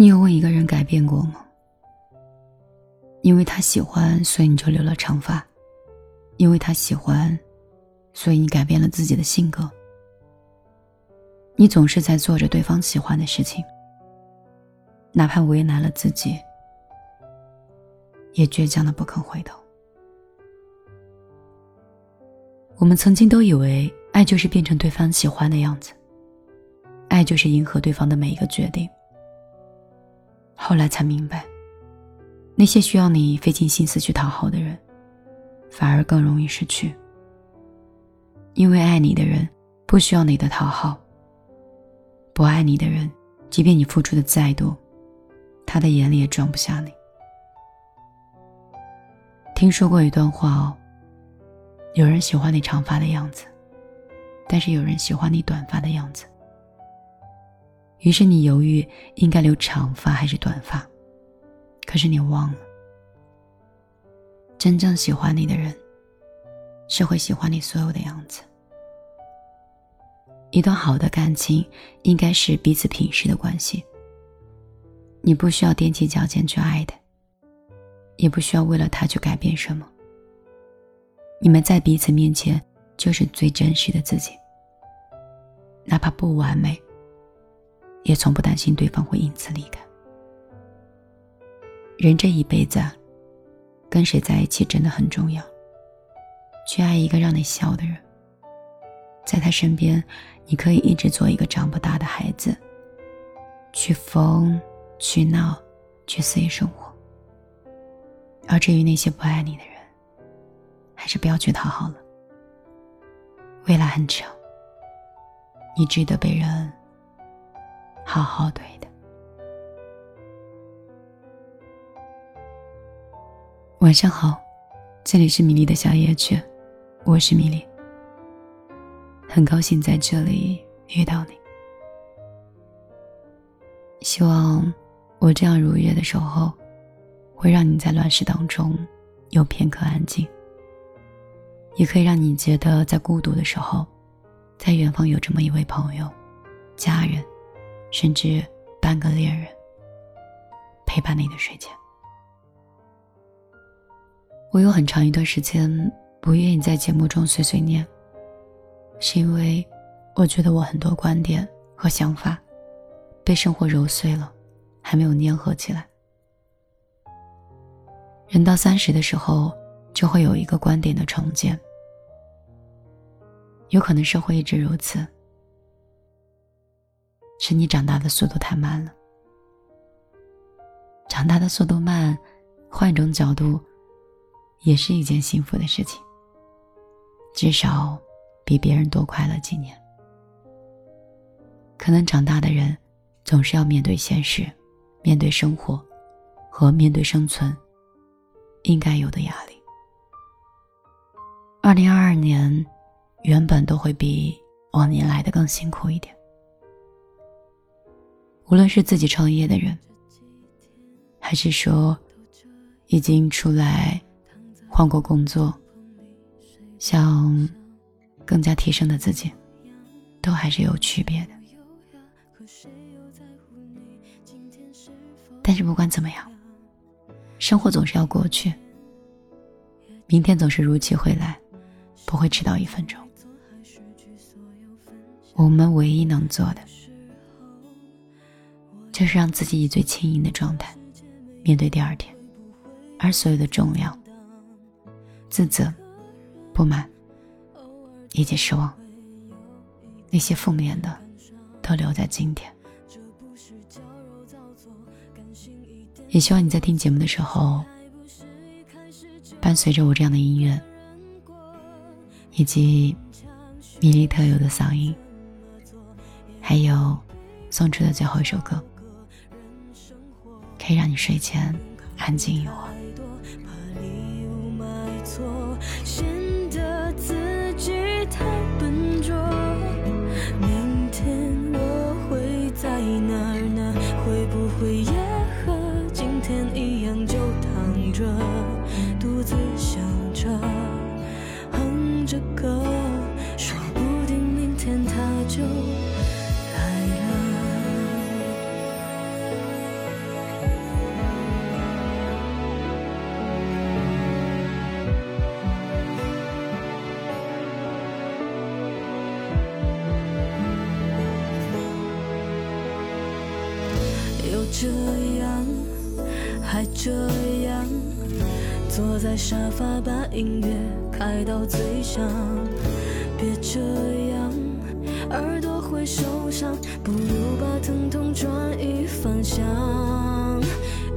你有为一个人改变过吗？因为他喜欢，所以你就留了长发；因为他喜欢，所以你改变了自己的性格。你总是在做着对方喜欢的事情，哪怕为难了自己，也倔强的不肯回头。我们曾经都以为，爱就是变成对方喜欢的样子，爱就是迎合对方的每一个决定。后来才明白，那些需要你费尽心思去讨好的人，反而更容易失去。因为爱你的人不需要你的讨好，不爱你的人，即便你付出的再多，他的眼里也装不下你。听说过一段话哦，有人喜欢你长发的样子，但是有人喜欢你短发的样子。于是你犹豫应该留长发还是短发，可是你忘了，真正喜欢你的人，是会喜欢你所有的样子。一段好的感情应该是彼此平视的关系。你不需要踮起脚尖去爱的，也不需要为了他去改变什么。你们在彼此面前就是最真实的自己，哪怕不完美。也从不担心对方会因此离开。人这一辈子，跟谁在一起真的很重要。去爱一个让你笑的人，在他身边，你可以一直做一个长不大的孩子，去疯，去闹，去肆意生活。而至于那些不爱你的人，还是不要去讨好了。未来很长，你值得被人。好好对的。晚上好，这里是米粒的小夜曲，我是米粒，很高兴在这里遇到你。希望我这样如约的守候，会让你在乱世当中有片刻安静，也可以让你觉得在孤独的时候，在远方有这么一位朋友、家人。甚至半个恋人陪伴你的睡前。我有很长一段时间不愿意在节目中碎碎念，是因为我觉得我很多观点和想法被生活揉碎了，还没有粘合起来。人到三十的时候，就会有一个观点的重建，有可能社会一直如此。是你长大的速度太慢了。长大的速度慢，换一种角度，也是一件幸福的事情。至少比别人多快乐几年。可能长大的人，总是要面对现实，面对生活，和面对生存应该有的压力。二零二二年，原本都会比往年来的更辛苦一点。无论是自己创业的人，还是说已经出来换过工作，想更加提升的自己，都还是有区别的。但是不管怎么样，生活总是要过去，明天总是如期会来，不会迟到一分钟。我们唯一能做的。就是让自己以最轻盈的状态面对第二天，而所有的重量、自责、不满以及失望，那些负面的都留在今天。也希望你在听节目的时候，伴随着我这样的音乐，以及米粒特有的嗓音，还有送出的最后一首歌。可以让你睡前安静一会儿。这样，还这样，坐在沙发把音乐开到最响。别这样，耳朵会受伤，不如把疼痛转移方向。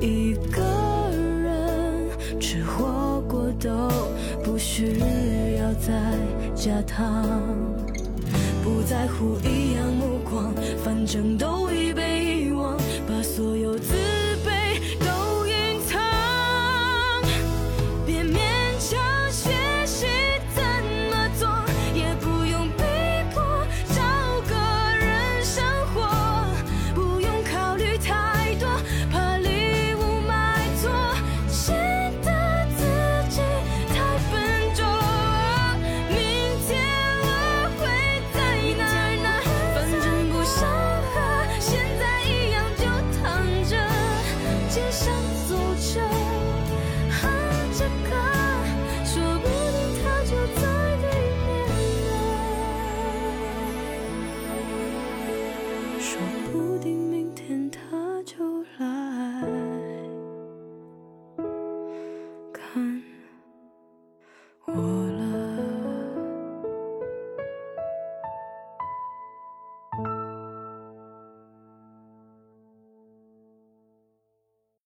一个人吃火锅都不需要再加糖。不在乎异样目光，反正都，